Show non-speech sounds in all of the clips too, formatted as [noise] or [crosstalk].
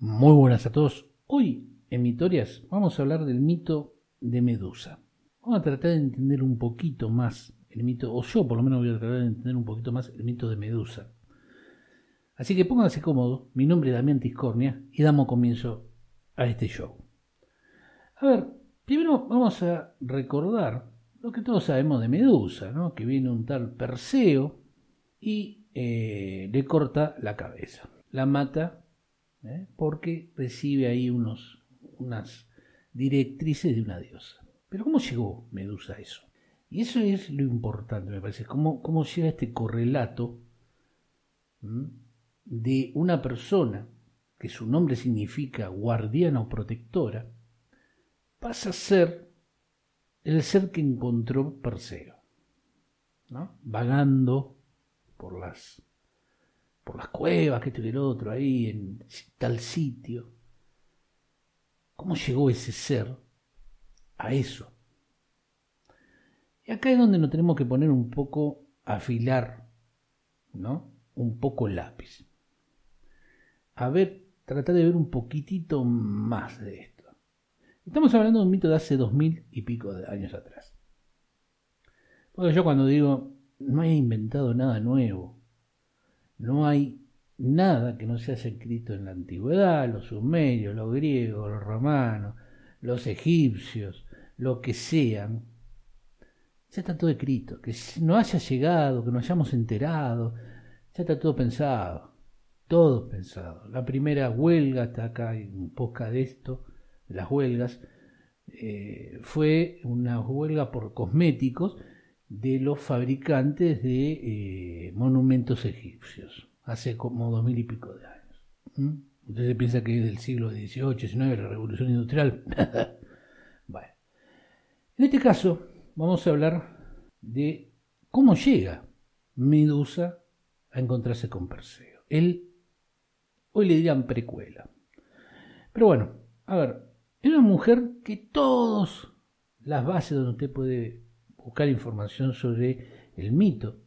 Muy buenas a todos. Hoy en Mitorias vamos a hablar del mito de Medusa. Vamos a tratar de entender un poquito más el mito, o yo por lo menos voy a tratar de entender un poquito más el mito de Medusa. Así que pónganse cómodos, mi nombre es Damián Tiscornia y damos comienzo a este show. A ver, primero vamos a recordar lo que todos sabemos de Medusa, ¿no? que viene un tal Perseo y eh, le corta la cabeza, la mata ¿eh? porque recibe ahí unos, unas directrices de una diosa. Pero ¿cómo llegó Medusa a eso? Y eso es lo importante, me parece, cómo, cómo llega este correlato de una persona que su nombre significa guardiana o protectora, pasa a ser el ser que encontró Perseo, vagando por las por las cuevas, que tuviera otro, ahí en tal sitio. ¿Cómo llegó ese ser a eso? Y acá es donde nos tenemos que poner un poco, afilar, ¿no? Un poco el lápiz. A ver, tratar de ver un poquitito más de esto. Estamos hablando de un mito de hace dos mil y pico de años atrás. Porque yo cuando digo, no he inventado nada nuevo, no hay nada que no se haya escrito en la antigüedad, los sumerios, los griegos, los romanos, los egipcios, lo que sean. Ya está todo escrito. Que no haya llegado, que nos hayamos enterado, ya está todo pensado. Todo pensado. La primera huelga, está acá un poco de esto, de las huelgas, eh, fue una huelga por cosméticos de los fabricantes de eh, monumentos egipcios, hace como dos mil y pico de años. ¿Mm? Ustedes piensan que es del siglo XVIII, XIX, la revolución industrial. [laughs] bueno, en este caso vamos a hablar de cómo llega Medusa a encontrarse con Perseo. Él, hoy le dirían precuela. Pero bueno, a ver, es una mujer que todas las bases donde usted puede buscar información sobre el mito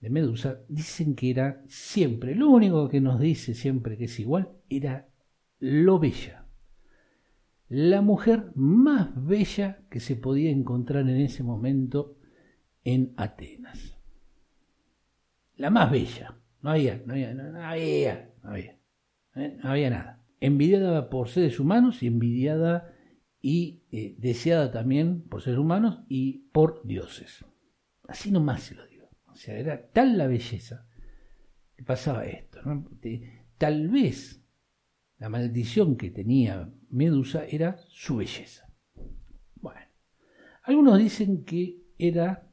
de Medusa, dicen que era siempre, lo único que nos dice siempre que es igual, era lo bella. La mujer más bella que se podía encontrar en ese momento en Atenas. La más bella. No había, no había, no, había, no había, ¿eh? no había nada. Envidiada por seres humanos y envidiada y eh, deseada también por seres humanos y por dioses. Así nomás se lo digo. O sea, era tal la belleza que pasaba esto. tal vez la maldición que tenía Medusa era su belleza. Bueno, algunos dicen que era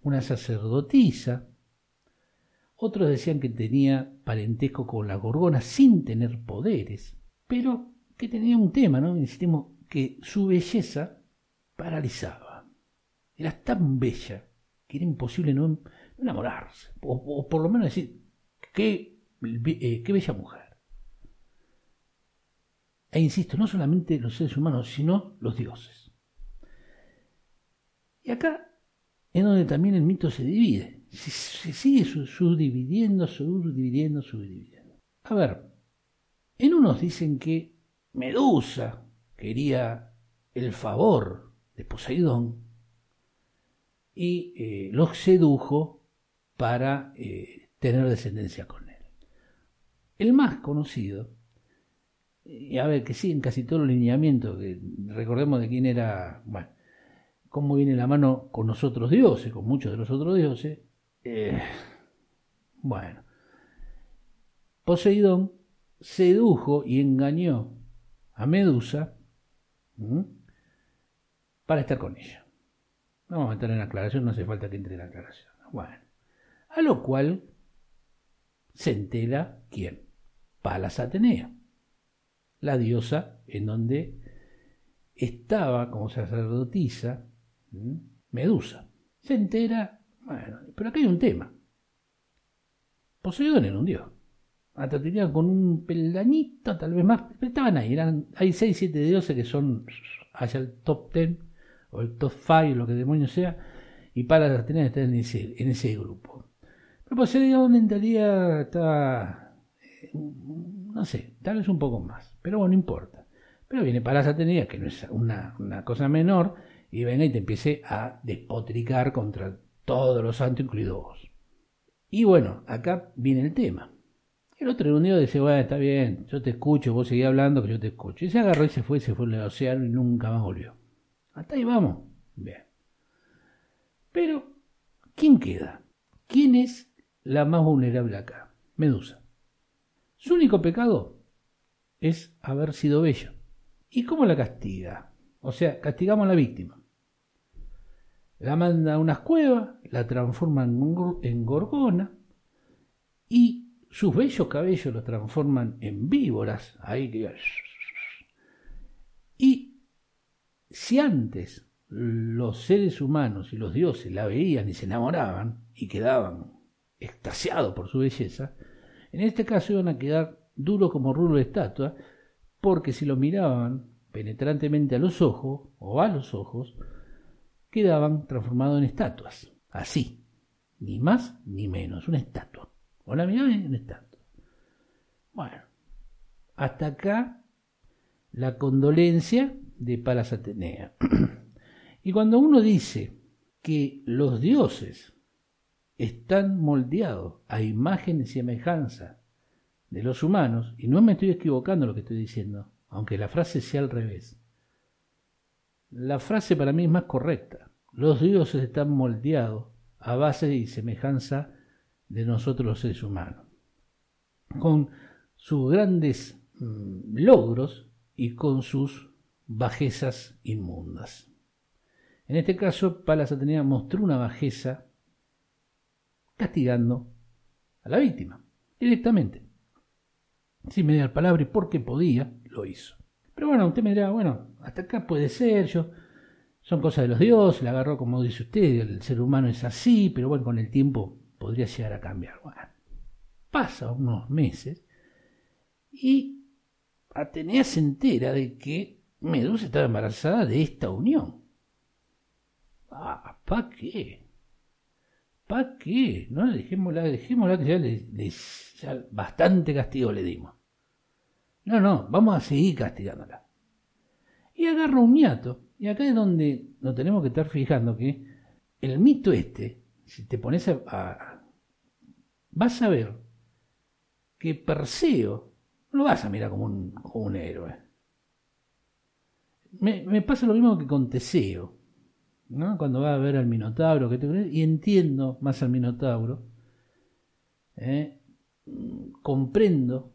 una sacerdotisa, otros decían que tenía parentesco con la gorgona sin tener poderes, pero que tenía un tema, ¿no? Insistimos, que su belleza paralizaba. Era tan bella que era imposible no, enamorarse, o, por lo menos decir, qué, eh, qué bella mujer. E insisto, no solamente los seres humanos, sino los dioses. Y acá es donde también el mito se divide. Se, sigue subdividiendo, subdividiendo, subdividiendo. A ver, en unos dicen que Medusa quería el favor de Poseidón y eh, los sedujo para eh, tener descendencia con él. El más conocido, y a ver, que sí, en casi todos los lineamientos, que recordemos de quién era, bueno, cómo viene la mano con nosotros dioses, con muchos de los otros dioses, eh, bueno, Poseidón sedujo y engañó a Medusa para estar con ella. vamos a entrar en aclaración, no hace falta que entre en aclaración. Bueno, a lo cual se entera quién? Palas Atenea, la diosa en donde estaba como sacerdotisa Medusa. Se entera, bueno, pero aquí hay un tema. Poseidón era un dios tenía con un peldañito, tal vez más, pero estaban ahí, hay 6, 7 dioses que son hacia el top 10 o el top 5, lo que demonios sea, y para las Atenas están en ese, en ese grupo. Pero Poseidón en realidad está eh, no sé, tal vez un poco más, pero bueno, no importa. Pero viene Palas Ateneas, que no es una, una cosa menor, y venga y te empiece a despotricar contra todos los santos, incluidos vos. Y bueno, acá viene el tema. El otro un día dice, bueno, está bien, yo te escucho, vos seguís hablando, que yo te escucho. Y se agarró y se fue, se fue al océano y nunca más volvió. Hasta ahí vamos. Bien. Pero, ¿quién queda? ¿Quién es la más vulnerable acá? Medusa. Su único pecado es haber sido bella. ¿Y cómo la castiga? O sea, castigamos a la víctima. La manda a unas cuevas, la transforma en gorgona y sus bellos cabellos los transforman en víboras. Ahí que... Y si antes los seres humanos y los dioses la veían y se enamoraban y quedaban extasiados por su belleza, en este caso iban a quedar duros como rulo de estatua, porque si lo miraban penetrantemente a los ojos o a los ojos, quedaban transformados en estatuas, así, ni más ni menos, una estatua. O la miraban en una estatua. Bueno, hasta acá la condolencia de Palas Atenea. [clears throat] y cuando uno dice que los dioses están moldeados a imagen y semejanza de los humanos, y no me estoy equivocando lo que estoy diciendo, aunque la frase sea al revés. La frase para mí es más correcta. Los dioses están moldeados a base y semejanza de nosotros los seres humanos, con sus grandes mm, logros y con sus bajezas inmundas. En este caso, Palas Atenea mostró una bajeza castigando a la víctima, directamente. Sin mediar palabra y porque podía, lo hizo. Pero bueno, usted me dirá, bueno, hasta acá puede ser, yo, son cosas de los dioses, la agarró como dice usted, el ser humano es así, pero bueno, con el tiempo podría llegar a cambiar. Bueno, pasa unos meses y Atenea se entera de que Medusa estaba embarazada de esta unión. Ah, ¿para qué? ¿Para qué? No, dejémosla, dejémosla que ya, le, ya bastante castigo le dimos. No, no, vamos a seguir castigándola. Y agarra un ñato. Y acá es donde nos tenemos que estar fijando que el mito este, si te pones a, vas a ver que Perseo no lo vas a mirar como un, como un héroe. Me, me, pasa lo mismo que con Teseo, ¿no? cuando va a ver al Minotauro, que te, y entiendo más al Minotauro, ¿eh? comprendo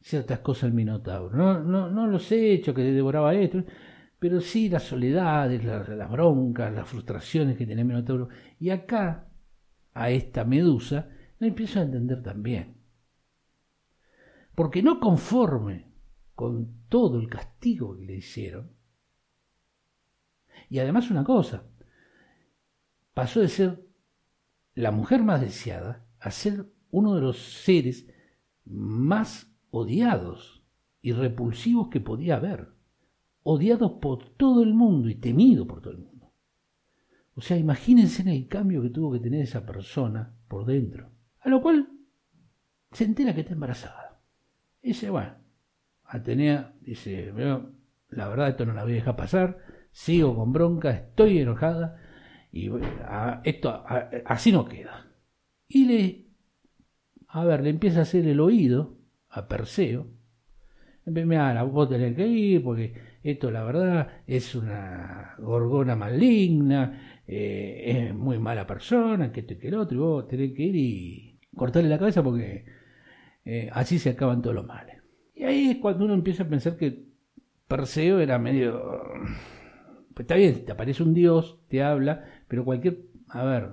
ciertas cosas del Minotauro. No, no, no los he hecho que devoraba esto, pero sí las soledades, las, las broncas, las frustraciones que tiene el Minotauro. Y acá, a esta medusa, lo empiezo a entender también. Porque no conforme con todo el castigo que le hicieron, y además una cosa, pasó de ser la mujer más deseada a ser uno de los seres más odiados y repulsivos que podía haber, odiados por todo el mundo y temido por todo el mundo. O sea, imagínense en el cambio que tuvo que tener esa persona por dentro. A lo cual se entera que está embarazada. Y dice, bueno, Atenea dice, la verdad esto no la voy a dejar pasar, sigo con bronca, estoy enojada y esto así no queda. Y le, a ver, le empieza a hacer el oído a Perseo. Mira, vos tenés que ir porque esto la verdad es una gorgona maligna, eh, es muy mala persona, que esto y que el otro, y vos tenés que ir y cortarle la cabeza porque eh, así se acaban todos los males. Y ahí es cuando uno empieza a pensar que Perseo era medio... Pues está bien, te aparece un dios, te habla, pero cualquier... A ver,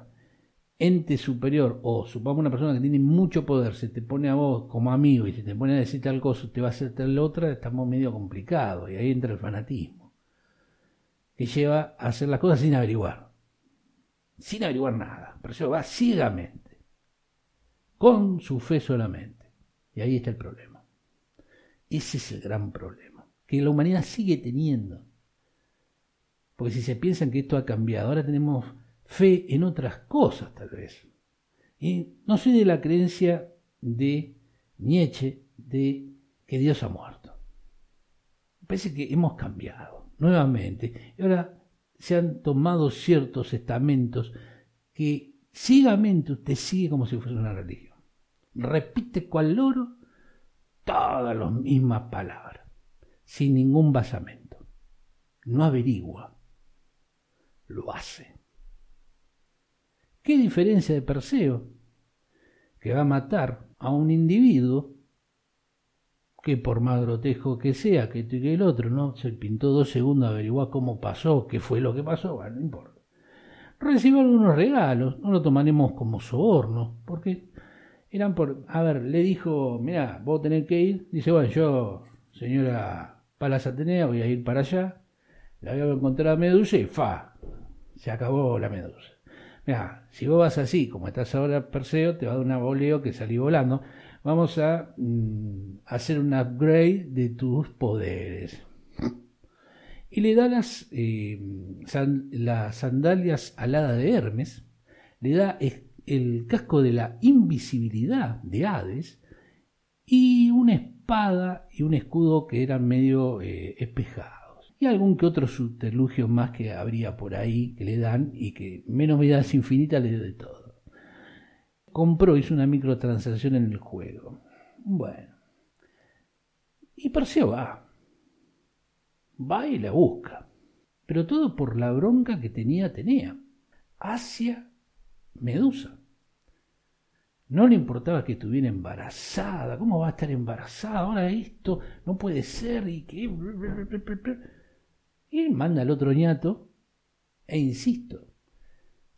ente superior o supongamos una persona que tiene mucho poder se te pone a vos como amigo y se te pone a decir tal cosa, te va a hacer tal otra, estamos medio complicado y ahí entra el fanatismo que lleva a hacer las cosas sin averiguar, sin averiguar nada, pero eso va ciegamente, con su fe solamente. Y ahí está el problema. Ese es el gran problema, que la humanidad sigue teniendo. Porque si se piensan que esto ha cambiado, ahora tenemos fe en otras cosas tal vez. Y no soy de la creencia de Nietzsche de que Dios ha muerto. Parece que hemos cambiado nuevamente. Y ahora se han tomado ciertos estamentos que ciegamente usted sigue como si fuera una religión. Repite cual loro todas las mismas palabras, sin ningún basamento. No averigua, lo hace. ¿Qué diferencia de Perseo? Que va a matar a un individuo que por más grotesco que sea, que y que el otro, ¿no? Se pintó dos segundos a averiguar cómo pasó, qué fue lo que pasó, bueno, no importa. Recibió algunos regalos, no lo tomaremos como soborno, porque eran por, a ver, le dijo, mira, vos tenés que ir, dice, bueno, yo, señora Palas Atenea, voy a ir para allá, la voy a encontrar a Medusa y fa, se acabó la Medusa. Mira, si vos vas así, como estás ahora Perseo, te va a dar una boleo que salí volando. Vamos a mm, hacer un upgrade de tus poderes. Y le da las, eh, las sandalias aladas de Hermes, le da el casco de la invisibilidad de Hades y una espada y un escudo que eran medio eh, espejados. Y algún que otro subterfugio más que habría por ahí que le dan y que menos vidas infinitas le dio de todo. Compró, hizo una microtransacción en el juego. Bueno. Y Perseo va. Va y la busca. Pero todo por la bronca que tenía tenía hacia Medusa. No le importaba que estuviera embarazada. ¿Cómo va a estar embarazada? Ahora esto no puede ser. Y que. Y manda al otro ñato. E insisto,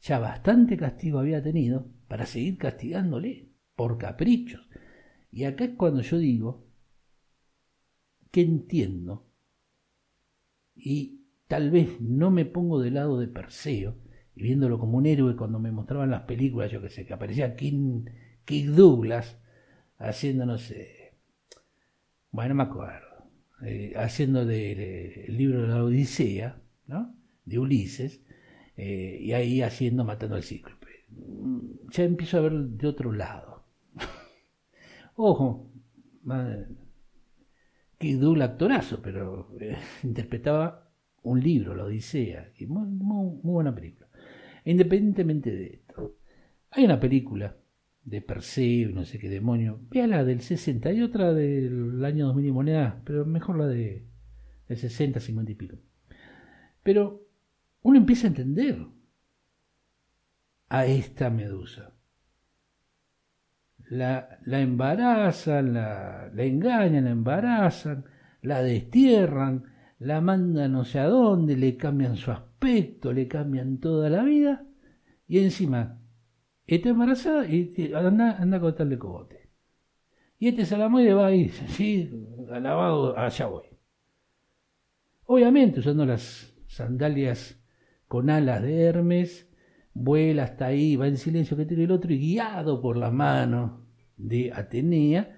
ya bastante castigo había tenido para seguir castigándole por caprichos. Y acá es cuando yo digo que entiendo y tal vez no me pongo del lado de Perseo y viéndolo como un héroe cuando me mostraban las películas, yo que sé, que aparecía King, Douglas haciendo, no sé, bueno, no me acuerdo, eh, haciendo del libro de la Odisea, ¿no? De Ulises, eh, y ahí haciendo, matando al cíclope. Ya empiezo a ver de otro lado. [laughs] Ojo, que Douglas actorazo, pero eh, [laughs] interpretaba un libro, la Odisea, y muy, muy, buena película. Independientemente de esto, hay una película de Perseo, no sé qué demonio, la del 60 y otra del año 2000 y moneda, pero mejor la de del 60, 50 y pico. Pero uno empieza a entender a esta medusa. La, la embarazan, la, la engañan, la embarazan, la destierran, la mandan no sé a dónde, le cambian su aspecto, le cambian toda la vida, y encima está embarazada y anda, anda a cortarle cogote. Y este salamoide va ahí, sí, alabado, allá voy. Obviamente usando las sandalias con alas de Hermes, vuela hasta ahí, va en silencio que tiene el otro y guiado por la mano de Atenea,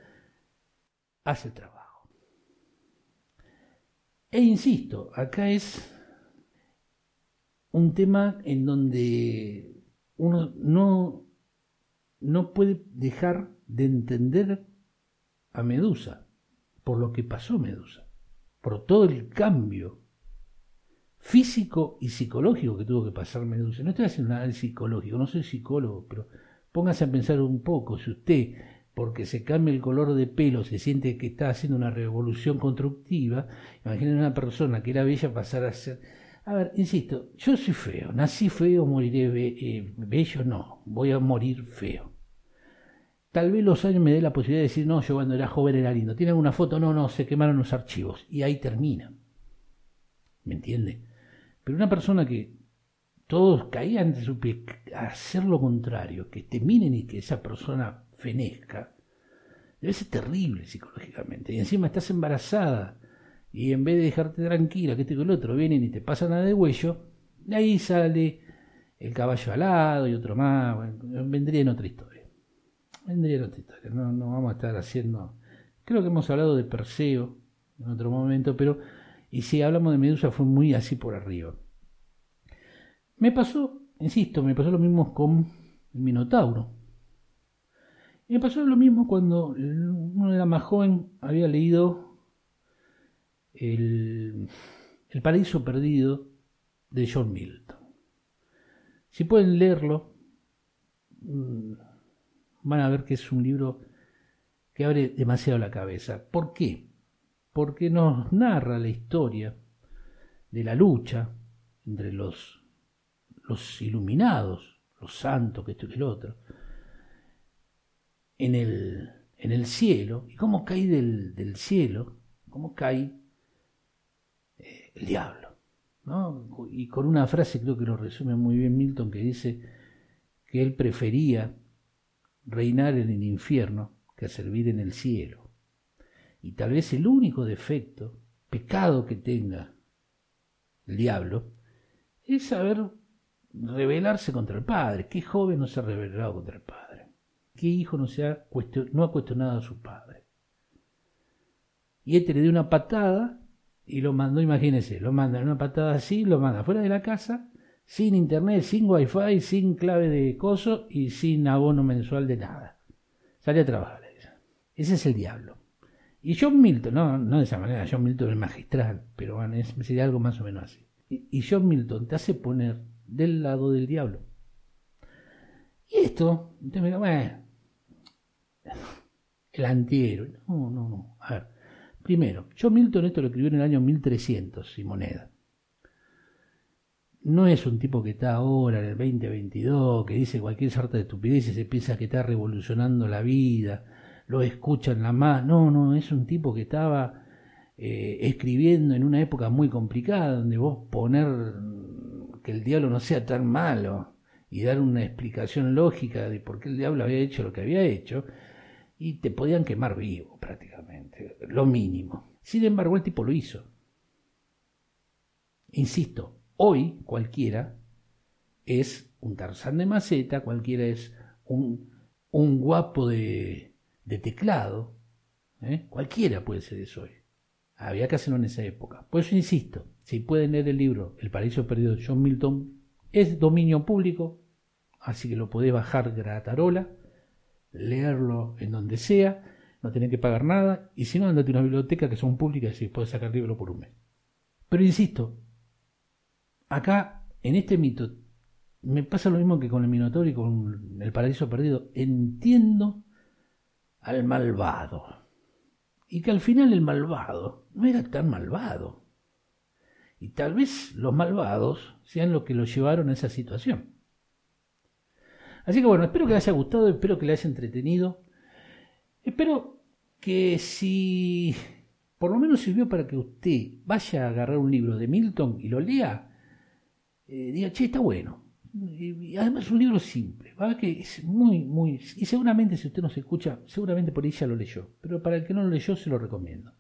hace trabajo. E insisto, acá es un tema en donde uno no, no puede dejar de entender a Medusa, por lo que pasó Medusa, por todo el cambio físico y psicológico que tuvo que pasar Medusa. No estoy haciendo nada de psicológico, no soy psicólogo, pero póngase a pensar un poco, si usted porque se cambia el color de pelo, se siente que está haciendo una revolución constructiva, imaginen una persona que era bella pasar a ser... A ver, insisto, yo soy feo, nací feo, moriré eh, bello, no, voy a morir feo. Tal vez los años me dé la posibilidad de decir, no, yo cuando era joven era lindo. ¿Tiene alguna foto? No, no, se quemaron los archivos. Y ahí termina. ¿Me entiende? Pero una persona que todos caían de su pie a hacer lo contrario, que te miren y que esa persona fenezca, debe ser terrible psicológicamente. Y encima estás embarazada y en vez de dejarte tranquila, que este con el otro vienen y te pasan a de huello, de ahí sale el caballo alado y otro más. vendría en otra historia. Vendría en otra historia. No, no vamos a estar haciendo. Creo que hemos hablado de Perseo en otro momento, pero. Y si hablamos de Medusa fue muy así por arriba. Me pasó, insisto, me pasó lo mismo con el Minotauro. Me pasó lo mismo cuando uno era más joven, había leído el, el Paraíso Perdido de John Milton. Si pueden leerlo, mm, van a ver que es un libro que abre demasiado la cabeza. ¿Por qué? Porque nos narra la historia de la lucha entre los, los iluminados, los santos, que esto y el otro, en el, en el cielo, y cómo cae del, del cielo, cómo cae eh, el diablo. ¿no? Y con una frase creo que lo resume muy bien Milton, que dice que él prefería reinar en el infierno que servir en el cielo. Y tal vez el único defecto, pecado que tenga el diablo, es saber rebelarse contra el Padre. ¿Qué joven no se ha rebelado contra el Padre? ¿Qué hijo no, se ha, no ha cuestionado a su Padre? Y este le dio una patada y lo mandó, imagínense, lo manda una patada así, lo manda fuera de la casa, sin internet, sin wifi, sin clave de coso y sin abono mensual de nada. Sale a trabajar. Ese es el diablo. Y John Milton, no, no de esa manera, John Milton es magistral, pero bueno, es, sería algo más o menos así. Y, John Milton te hace poner del lado del diablo. Y esto, entonces me bueno, el antihéroe. No, no, no. A ver, primero, John Milton esto lo escribió en el año 1300 y moneda. No es un tipo que está ahora en el 2022, que dice cualquier sarta de estupidez y se piensa que está revolucionando la vida lo escuchan la más. No, no, es un tipo que estaba eh, escribiendo en una época muy complicada, donde vos poner que el diablo no sea tan malo y dar una explicación lógica de por qué el diablo había hecho lo que había hecho, y te podían quemar vivo prácticamente, lo mínimo. Sin embargo, el tipo lo hizo. Insisto, hoy cualquiera es un tarzán de maceta, cualquiera es un, un guapo de, teclado, ¿eh? cualquiera puede ser eso hoy. Había que hacerlo en esa época. Por eso insisto, si pueden leer el libro El paraíso perdido de John Milton, es dominio público, así que lo podés bajar gratarola, leerlo en donde sea, no tenés que pagar nada, y si no, andate a una biblioteca que son públicas y puedes sacar el libro por un mes. Pero insisto, acá, en este mito, me pasa lo mismo que con el Minotauro y con el Paraíso Perdido. Entiendo al malvado. Y que al final el malvado no era tan malvado. Y tal vez los malvados sean los que lo llevaron a esa situación. Así que bueno, espero que les haya gustado, espero que les haya entretenido. Espero que si por lo menos sirvió para que usted vaya a agarrar un libro de Milton y lo lea, eh, diga, che, está bueno y además es un libro simple, ¿va? que es muy, muy... Y seguramente si usted no se escucha, seguramente por ahí ya lo leyó, pero para el que no lo leyó se lo recomiendo.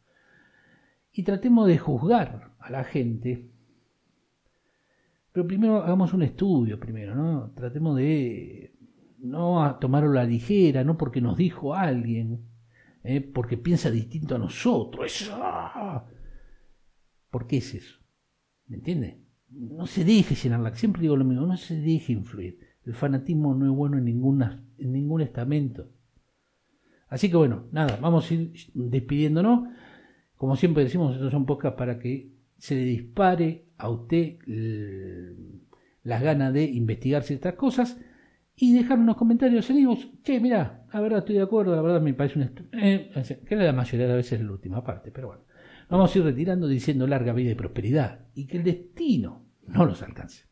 Y tratemos de juzgar a la gente, pero primero hagamos un estudio, primero, ¿no? Tratemos de no tomarlo a la ligera, no porque nos dijo alguien, ¿eh? porque piensa distinto a nosotros. ¡ah! ¿Por qué es eso? ¿Me entiende? no se deje llenar siempre digo lo mismo, no se deje influir. El fanatismo no es bueno en, ninguna, en ningún estamento. Así que bueno, nada, vamos a ir despidiéndonos. Como siempre decimos, estos son podcasts para que se le dispare a usted las ganas de investigar ciertas cosas y dejar unos comentarios en vivos. Che, mira, la verdad estoy de acuerdo, la verdad me parece un... Eh, que la mayoría de las veces es la última parte, pero bueno. Vamos a ir retirando diciendo larga vida y prosperidad y que el destino no los alcance.